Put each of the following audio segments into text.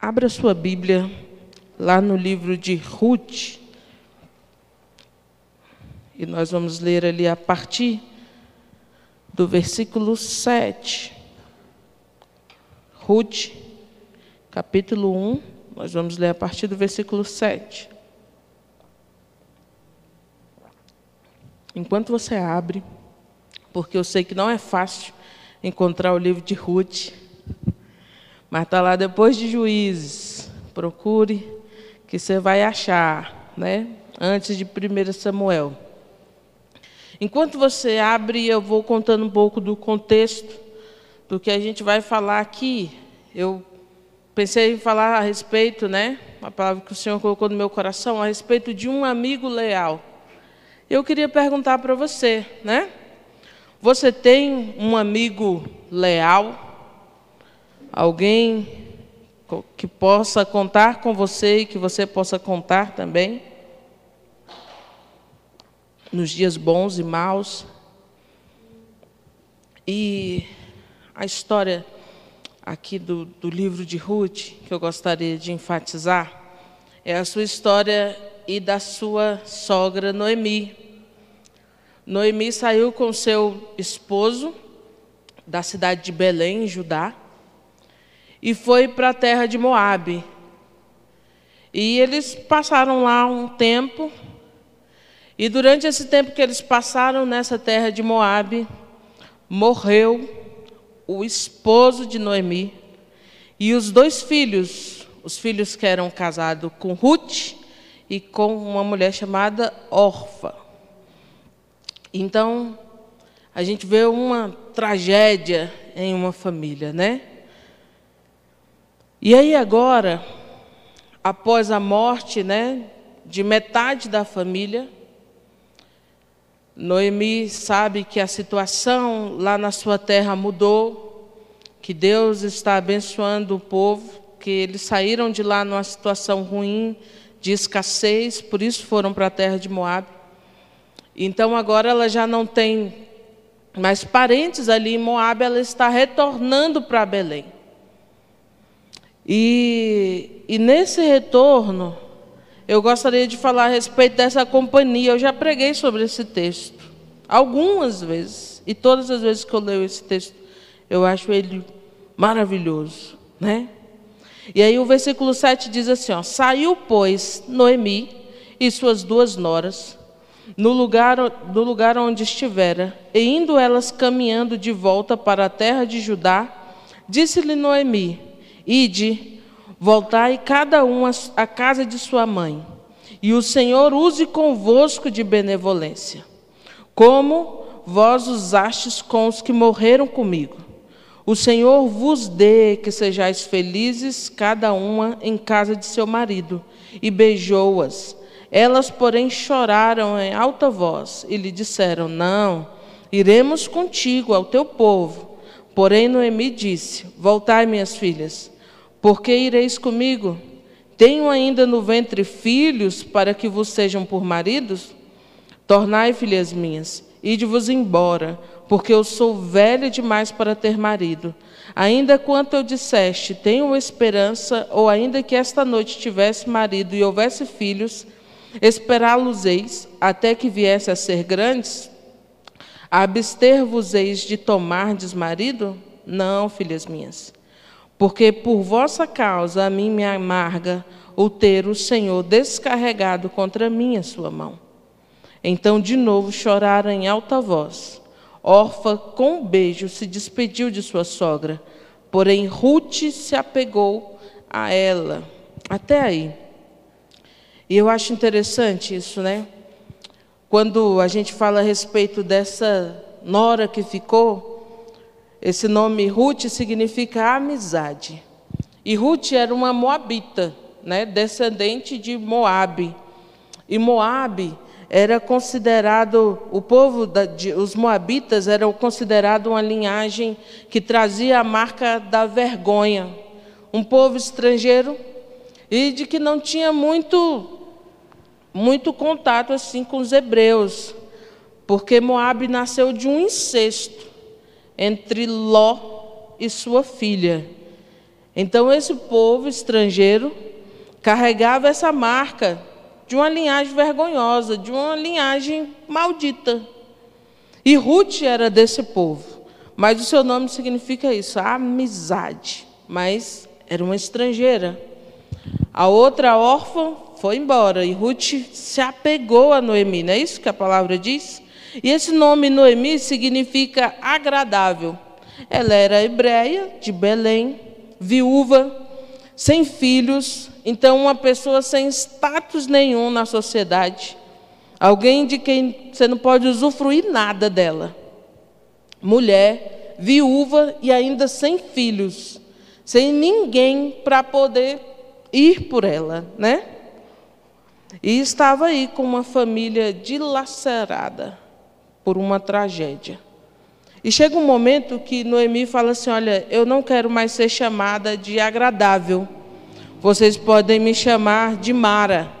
Abra sua Bíblia lá no livro de Ruth. E nós vamos ler ali a partir do versículo 7. Ruth, capítulo 1, nós vamos ler a partir do versículo 7. Enquanto você abre, porque eu sei que não é fácil encontrar o livro de Ruth, mas está lá depois de Juízes. Procure, que você vai achar, né? Antes de 1 Samuel. Enquanto você abre, eu vou contando um pouco do contexto do que a gente vai falar aqui. Eu pensei em falar a respeito, né? A palavra que o Senhor colocou no meu coração, a respeito de um amigo leal. Eu queria perguntar para você, né? Você tem um amigo leal? Alguém que possa contar com você e que você possa contar também, nos dias bons e maus. E a história aqui do, do livro de Ruth, que eu gostaria de enfatizar, é a sua história e da sua sogra Noemi. Noemi saiu com seu esposo da cidade de Belém, Judá, e foi para a terra de Moabe. E eles passaram lá um tempo, e durante esse tempo que eles passaram nessa terra de Moabe, morreu o esposo de Noemi e os dois filhos, os filhos que eram casados com Ruth e com uma mulher chamada Orfa. Então, a gente vê uma tragédia em uma família, né? E aí agora, após a morte né, de metade da família, Noemi sabe que a situação lá na sua terra mudou, que Deus está abençoando o povo, que eles saíram de lá numa situação ruim, de escassez, por isso foram para a terra de Moab. Então agora ela já não tem mais parentes ali em Moab, ela está retornando para Belém. E, e nesse retorno, eu gostaria de falar a respeito dessa companhia. Eu já preguei sobre esse texto, algumas vezes, e todas as vezes que eu leio esse texto, eu acho ele maravilhoso, né? E aí o versículo 7 diz assim: ó, Saiu, pois, Noemi e suas duas noras, no lugar, do lugar onde estivera, e indo elas caminhando de volta para a terra de Judá, disse-lhe Noemi: Ide, voltai cada um à casa de sua mãe, e o Senhor use convosco de benevolência, como vós usastes com os que morreram comigo. O Senhor vos dê que sejais felizes, cada uma em casa de seu marido. E beijou-as. Elas, porém, choraram em alta voz e lhe disseram: Não, iremos contigo ao teu povo. Porém, Noemi disse: Voltai, minhas filhas, por que ireis comigo? Tenho ainda no ventre filhos para que vos sejam por maridos? Tornai, filhas minhas, ide-vos embora, porque eu sou velha demais para ter marido. Ainda quanto eu disseste, tenho esperança, ou ainda que esta noite tivesse marido e houvesse filhos, esperá-los-eis até que viesse a ser grandes? Abster-vos-eis de tomardes marido? Não, filhas minhas. Porque por vossa causa a mim me amarga o ter o Senhor descarregado contra mim a sua mão. Então de novo choraram em alta voz. Orfa, com um beijo, se despediu de sua sogra, porém Ruth se apegou a ela. Até aí. E eu acho interessante isso, né? Quando a gente fala a respeito dessa nora que ficou, esse nome Ruth significa amizade. E Ruth era uma moabita, né, descendente de Moabe. E Moabe era considerado, o povo, da, de, os moabitas eram considerados uma linhagem que trazia a marca da vergonha. Um povo estrangeiro e de que não tinha muito muito contato assim com os hebreus, porque Moabe nasceu de um incesto entre Ló e sua filha. Então, esse povo estrangeiro carregava essa marca de uma linhagem vergonhosa, de uma linhagem maldita. E Ruth era desse povo, mas o seu nome significa isso, amizade. Mas era uma estrangeira. A outra órfã foi embora e Ruth se apegou a Noemi, não é isso que a palavra diz? E esse nome Noemi significa agradável. Ela era hebreia, de Belém, viúva, sem filhos, então uma pessoa sem status nenhum na sociedade. Alguém de quem você não pode usufruir nada dela. Mulher, viúva e ainda sem filhos, sem ninguém para poder ir por ela, né? E estava aí com uma família dilacerada por uma tragédia. E chega um momento que Noemi fala assim: Olha, eu não quero mais ser chamada de agradável. Vocês podem me chamar de Mara,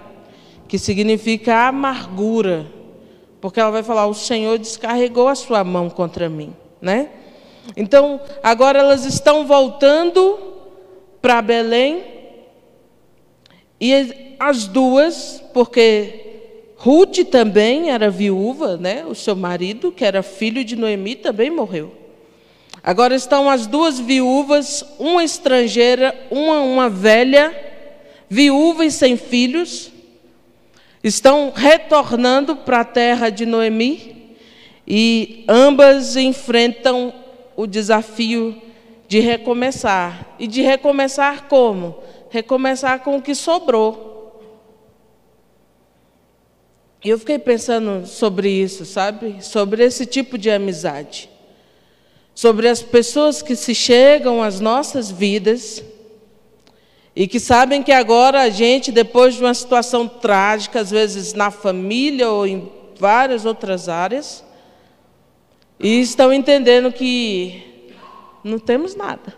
que significa amargura, porque ela vai falar: O Senhor descarregou a sua mão contra mim, né? Então, agora elas estão voltando para Belém, e as duas, porque Ruth também era viúva, né? O seu marido, que era filho de Noemi, também morreu. Agora estão as duas viúvas, uma estrangeira, uma uma velha, viúva e sem filhos, estão retornando para a terra de Noemi e ambas enfrentam o desafio de recomeçar. E de recomeçar como? Recomeçar com o que sobrou. E eu fiquei pensando sobre isso, sabe? Sobre esse tipo de amizade. Sobre as pessoas que se chegam às nossas vidas e que sabem que agora a gente, depois de uma situação trágica, às vezes na família ou em várias outras áreas, e estão entendendo que não temos nada.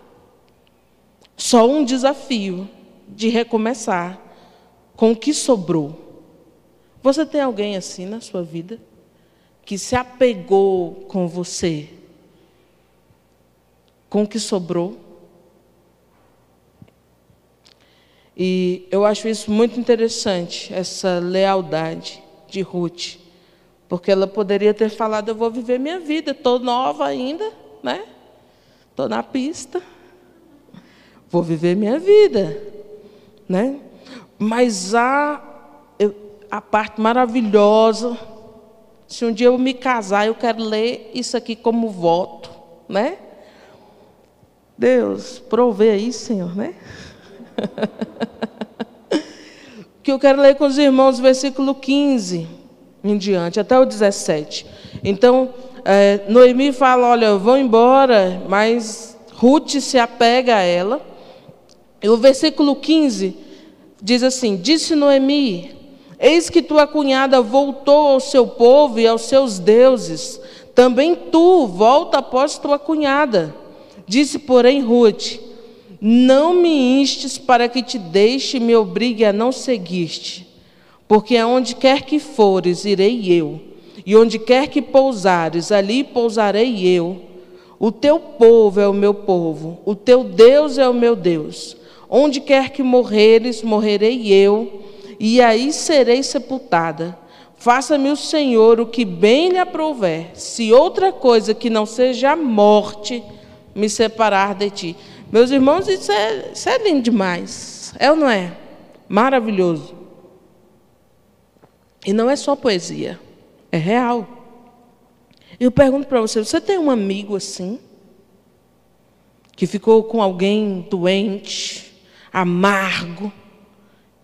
Só um desafio de recomeçar com o que sobrou. Você tem alguém assim na sua vida? Que se apegou com você? Com o que sobrou? E eu acho isso muito interessante, essa lealdade de Ruth. Porque ela poderia ter falado: Eu vou viver minha vida, estou nova ainda, né? Estou na pista, vou viver minha vida, né? Mas há a parte maravilhosa. Se um dia eu me casar, eu quero ler isso aqui como voto, né? Deus, provê aí, Senhor, né? que eu quero ler com os irmãos, versículo 15 em diante, até o 17. Então, é, Noemi fala: Olha, vão embora, mas Ruth se apega a ela. E o versículo 15 diz assim: Disse Noemi: Eis que tua cunhada voltou ao seu povo e aos seus deuses. Também tu volta após tua cunhada. Disse, porém, Ruth: Não me instes para que te deixe e me obrigue a não seguir-te. Porque aonde quer que fores, irei eu. E onde quer que pousares, ali pousarei eu. O teu povo é o meu povo, o teu Deus é o meu Deus. Onde quer que morreres, morrerei eu e aí serei sepultada. Faça-me o Senhor o que bem lhe aprouver, se outra coisa que não seja a morte me separar de ti. Meus irmãos, isso é, isso é lindo demais. É ou não é? Maravilhoso. E não é só poesia, é real. Eu pergunto para você: você tem um amigo assim? Que ficou com alguém doente, amargo,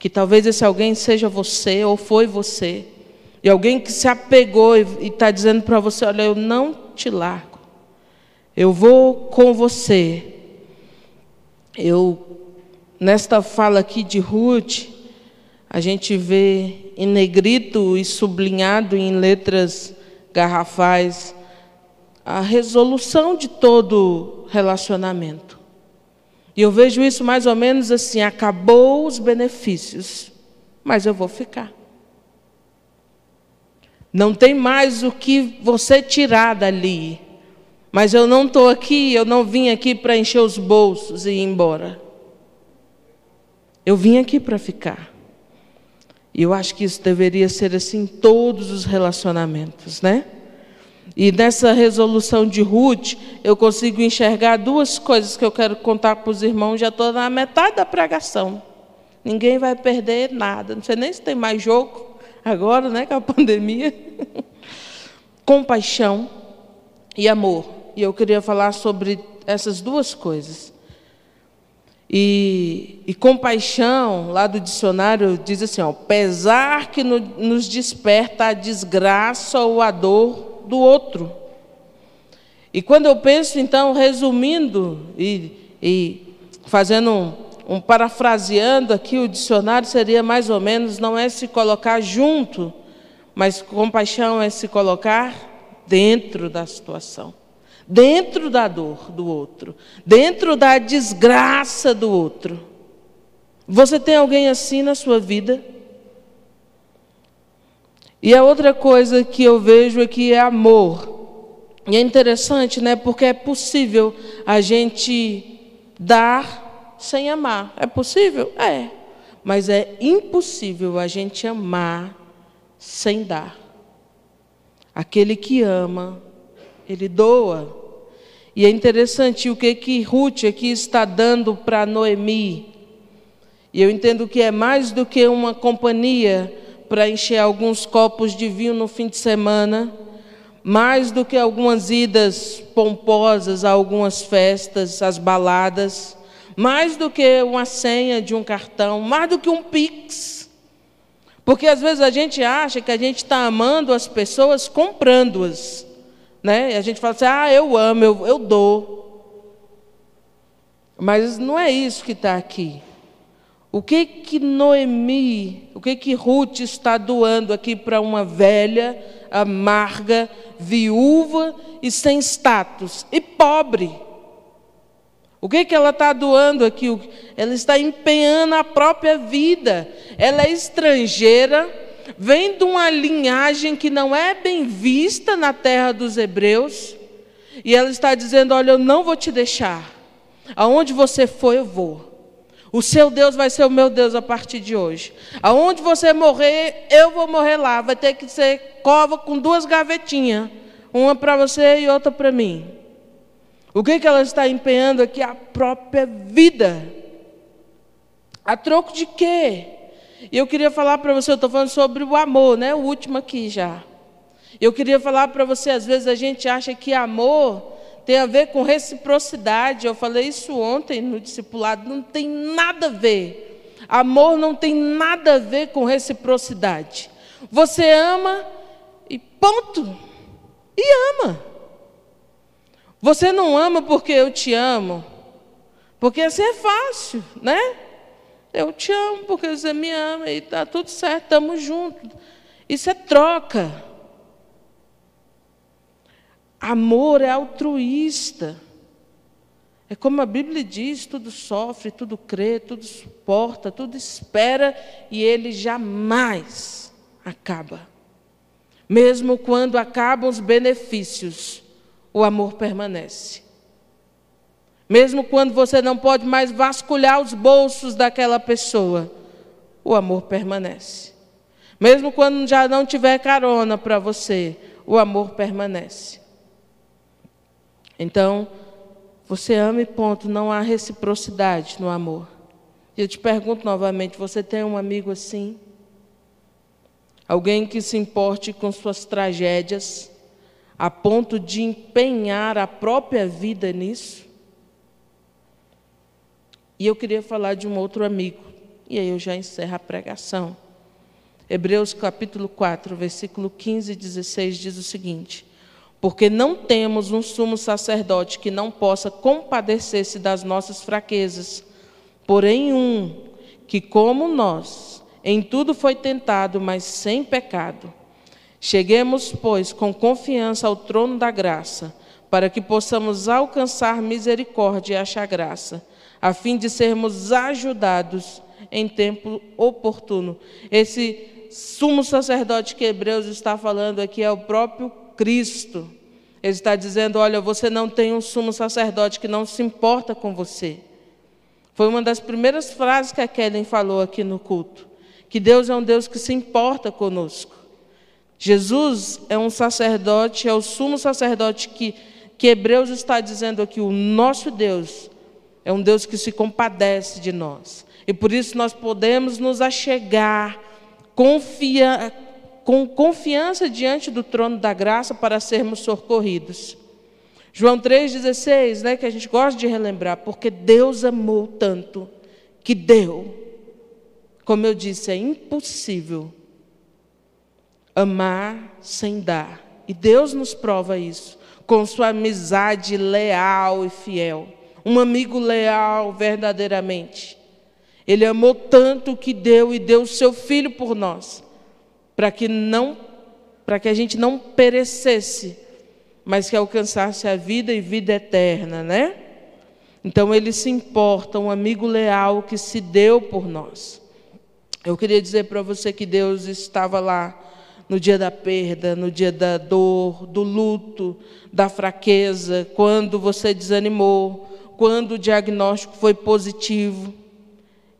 que talvez esse alguém seja você ou foi você. E alguém que se apegou e está dizendo para você: Olha, eu não te largo. Eu vou com você. Eu, nesta fala aqui de Ruth, a gente vê em negrito e sublinhado em letras garrafais a resolução de todo relacionamento. E eu vejo isso mais ou menos assim: acabou os benefícios, mas eu vou ficar. Não tem mais o que você tirar dali. Mas eu não estou aqui, eu não vim aqui para encher os bolsos e ir embora. Eu vim aqui para ficar. E eu acho que isso deveria ser assim em todos os relacionamentos, né? E nessa resolução de Ruth, eu consigo enxergar duas coisas que eu quero contar para os irmãos, já estou na metade da pregação. Ninguém vai perder nada. Não sei nem se tem mais jogo agora, né, com a pandemia. Compaixão e amor. E eu queria falar sobre essas duas coisas. E, e, compaixão, lá do dicionário, diz assim: ó, pesar que no, nos desperta a desgraça ou a dor do outro. E quando eu penso, então, resumindo e, e fazendo um, um parafraseando aqui o dicionário, seria mais ou menos: não é se colocar junto, mas compaixão é se colocar dentro da situação dentro da dor do outro, dentro da desgraça do outro. Você tem alguém assim na sua vida? E a outra coisa que eu vejo aqui é amor. E é interessante, né? Porque é possível a gente dar sem amar. É possível? É. Mas é impossível a gente amar sem dar. Aquele que ama ele doa. E é interessante o que que Ruth aqui está dando para Noemi. E eu entendo que é mais do que uma companhia para encher alguns copos de vinho no fim de semana, mais do que algumas idas pomposas a algumas festas, as baladas, mais do que uma senha de um cartão, mais do que um pix. Porque às vezes a gente acha que a gente está amando as pessoas comprando-as. Né? E a gente fala assim, ah, eu amo, eu, eu dou. Mas não é isso que está aqui. O que que Noemi, o que que Ruth está doando aqui para uma velha, amarga, viúva e sem status e pobre? O que que ela está doando aqui? Ela está empenhando a própria vida. Ela é estrangeira vem de uma linhagem que não é bem vista na terra dos hebreus, e ela está dizendo: Olha, eu não vou te deixar. Aonde você for, eu vou. O seu Deus vai ser o meu Deus a partir de hoje. Aonde você morrer, eu vou morrer lá. Vai ter que ser cova com duas gavetinhas, uma para você e outra para mim. O que, que ela está empenhando aqui? A própria vida. A troco de quê? E eu queria falar para você, eu estou falando sobre o amor, né? O último aqui já. Eu queria falar para você, às vezes a gente acha que amor tem a ver com reciprocidade. Eu falei isso ontem no discipulado, não tem nada a ver. Amor não tem nada a ver com reciprocidade. Você ama e ponto. E ama. Você não ama porque eu te amo. Porque assim é fácil, né? Eu te amo porque você me ama e está tudo certo, estamos juntos. Isso é troca. Amor é altruísta. É como a Bíblia diz: tudo sofre, tudo crê, tudo suporta, tudo espera e ele jamais acaba. Mesmo quando acabam os benefícios, o amor permanece. Mesmo quando você não pode mais vasculhar os bolsos daquela pessoa, o amor permanece. Mesmo quando já não tiver carona para você, o amor permanece. Então, você ama e ponto, não há reciprocidade no amor. E eu te pergunto novamente: você tem um amigo assim? Alguém que se importe com suas tragédias, a ponto de empenhar a própria vida nisso? E eu queria falar de um outro amigo, e aí eu já encerro a pregação. Hebreus capítulo 4, versículo 15 e 16 diz o seguinte: Porque não temos um sumo sacerdote que não possa compadecer-se das nossas fraquezas, porém um que, como nós, em tudo foi tentado, mas sem pecado. Cheguemos, pois, com confiança ao trono da graça, para que possamos alcançar misericórdia e achar graça a fim de sermos ajudados em tempo oportuno. Esse sumo sacerdote que Hebreus está falando aqui é o próprio Cristo. Ele está dizendo: olha, você não tem um sumo sacerdote que não se importa com você. Foi uma das primeiras frases que a Kellen falou aqui no culto. Que Deus é um Deus que se importa conosco. Jesus é um sacerdote, é o sumo sacerdote que, que Hebreus está dizendo aqui. O nosso Deus é um Deus que se compadece de nós. E por isso nós podemos nos achegar confia, com confiança diante do trono da graça para sermos socorridos. João 3,16, né, que a gente gosta de relembrar, porque Deus amou tanto que deu. Como eu disse, é impossível amar sem dar. E Deus nos prova isso, com sua amizade leal e fiel. Um amigo leal verdadeiramente. Ele amou tanto que deu e deu o seu filho por nós, para que não para que a gente não perecesse, mas que alcançasse a vida e vida eterna, né? Então ele se importa, um amigo leal que se deu por nós. Eu queria dizer para você que Deus estava lá no dia da perda, no dia da dor, do luto, da fraqueza, quando você desanimou, quando o diagnóstico foi positivo.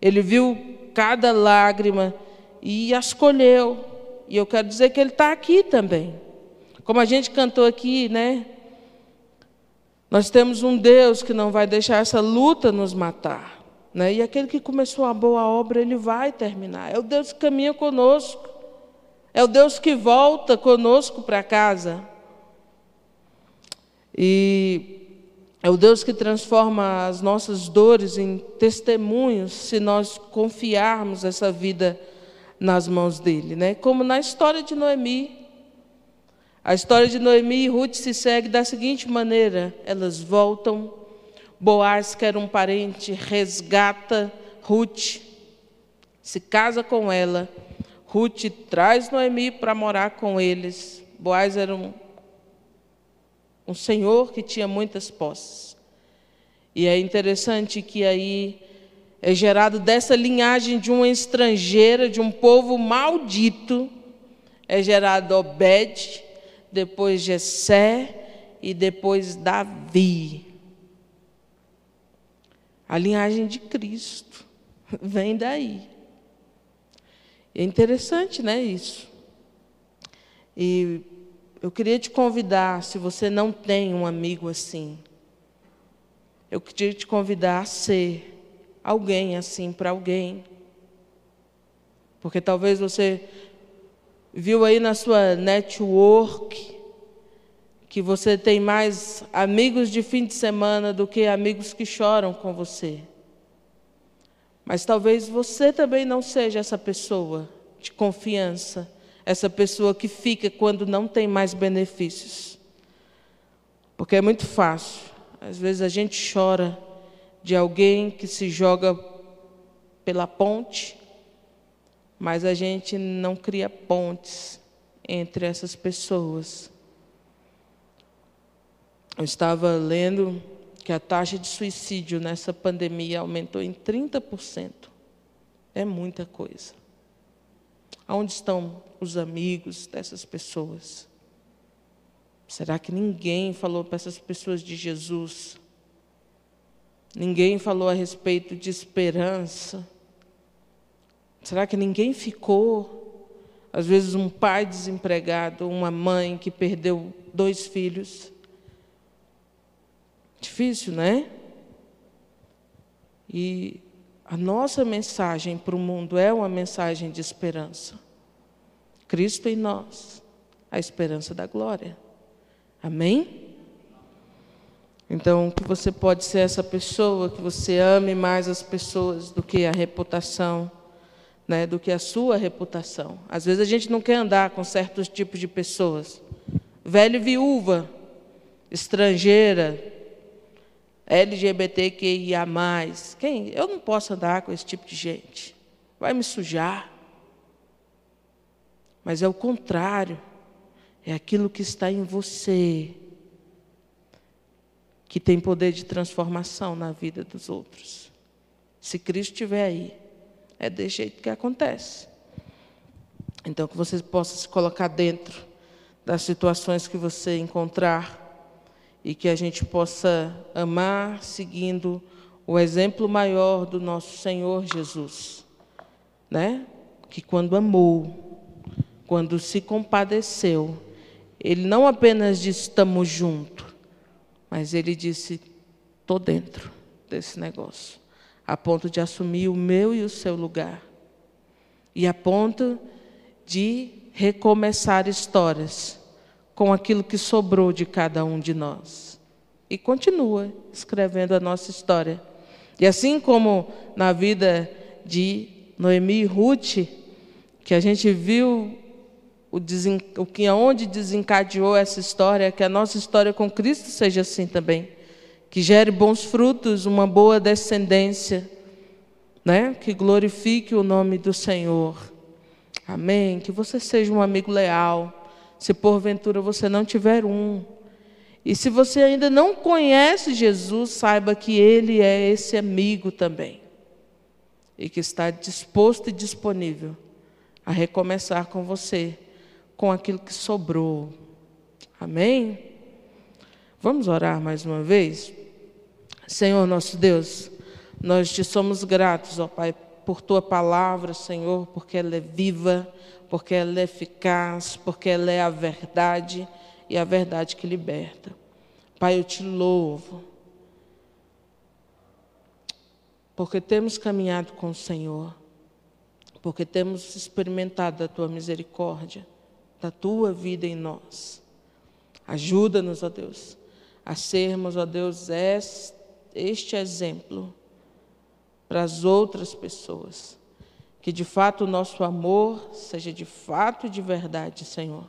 Ele viu cada lágrima e as colheu. E eu quero dizer que Ele está aqui também. Como a gente cantou aqui, né? Nós temos um Deus que não vai deixar essa luta nos matar. Né? E aquele que começou a boa obra, ele vai terminar. É o Deus que caminha conosco. É o Deus que volta conosco para casa. E é o Deus que transforma as nossas dores em testemunhos se nós confiarmos essa vida nas mãos dele, né? Como na história de Noemi, a história de Noemi e Ruth se segue da seguinte maneira: elas voltam, Boaz, que era um parente, resgata Ruth, se casa com ela. Ruth traz Noemi para morar com eles. Boaz era um, um senhor que tinha muitas posses. E é interessante que aí é gerado dessa linhagem de uma estrangeira, de um povo maldito, é gerado Obed, depois Jessé e depois Davi. A linhagem de Cristo vem daí. É interessante, né, isso. E eu queria te convidar, se você não tem um amigo assim, eu queria te convidar a ser alguém assim para alguém. Porque talvez você viu aí na sua network que você tem mais amigos de fim de semana do que amigos que choram com você. Mas talvez você também não seja essa pessoa de confiança, essa pessoa que fica quando não tem mais benefícios. Porque é muito fácil. Às vezes a gente chora de alguém que se joga pela ponte mas a gente não cria pontes entre essas pessoas. Eu estava lendo que a taxa de suicídio nessa pandemia aumentou em 30%. É muita coisa. Onde estão os amigos dessas pessoas? Será que ninguém falou para essas pessoas de Jesus? Ninguém falou a respeito de esperança? Será que ninguém ficou? Às vezes, um pai desempregado, uma mãe que perdeu dois filhos. Difícil, né? E a nossa mensagem para o mundo é uma mensagem de esperança. Cristo em nós, a esperança da glória. Amém? Então, que você pode ser essa pessoa, que você ame mais as pessoas do que a reputação né, do que a sua reputação. Às vezes a gente não quer andar com certos tipos de pessoas. Velho viúva, estrangeira, LGBTQIA. Quem? Eu não posso andar com esse tipo de gente. Vai me sujar. Mas é o contrário. É aquilo que está em você que tem poder de transformação na vida dos outros. Se Cristo estiver aí, é desse jeito que acontece. Então, que você possa se colocar dentro das situações que você encontrar e que a gente possa amar seguindo o exemplo maior do nosso Senhor Jesus, né? Que quando amou, quando se compadeceu, ele não apenas disse estamos juntos, mas ele disse estou dentro desse negócio, a ponto de assumir o meu e o seu lugar, e a ponto de recomeçar histórias com aquilo que sobrou de cada um de nós. E continua escrevendo a nossa história. E assim como na vida de Noemi e Ruth, que a gente viu o, desen... o que aonde desencadeou essa história, que a nossa história com Cristo seja assim também, que gere bons frutos, uma boa descendência, né? Que glorifique o nome do Senhor. Amém. Que você seja um amigo leal. Se porventura você não tiver um, e se você ainda não conhece Jesus, saiba que Ele é esse amigo também. E que está disposto e disponível a recomeçar com você, com aquilo que sobrou. Amém? Vamos orar mais uma vez? Senhor nosso Deus, nós te somos gratos, ó Pai, por tua palavra, Senhor, porque ela é viva, porque ela é eficaz, porque ela é a verdade e a verdade que liberta. Pai, eu te louvo, porque temos caminhado com o Senhor, porque temos experimentado a tua misericórdia, da tua vida em nós. Ajuda-nos, ó Deus, a sermos, ó Deus, este exemplo para as outras pessoas. Que de fato o nosso amor seja de fato e de verdade, Senhor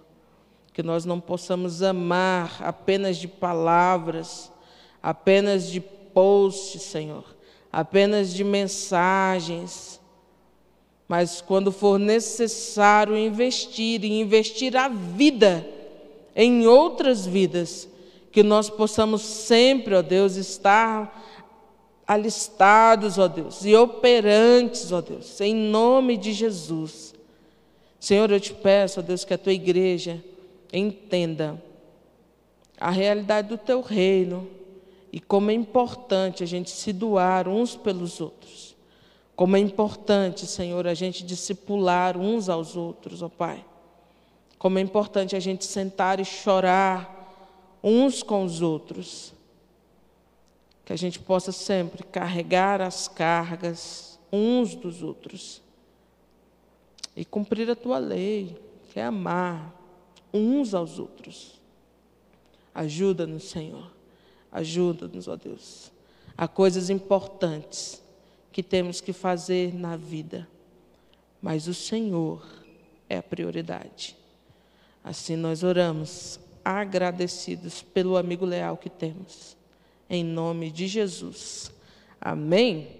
que nós não possamos amar apenas de palavras, apenas de posts, Senhor, apenas de mensagens, mas quando for necessário investir e investir a vida em outras vidas, que nós possamos sempre, ó Deus, estar alistados, ó Deus, e operantes, ó Deus, em nome de Jesus. Senhor, eu te peço, ó Deus, que a tua igreja entenda a realidade do teu reino e como é importante a gente se doar uns pelos outros. Como é importante, Senhor, a gente discipular uns aos outros, ó Pai. Como é importante a gente sentar e chorar uns com os outros. Que a gente possa sempre carregar as cargas uns dos outros. E cumprir a tua lei, que é amar, uns aos outros. Ajuda-nos, Senhor. Ajuda-nos, ó Deus. Há coisas importantes que temos que fazer na vida, mas o Senhor é a prioridade. Assim nós oramos, agradecidos pelo amigo leal que temos. Em nome de Jesus. Amém.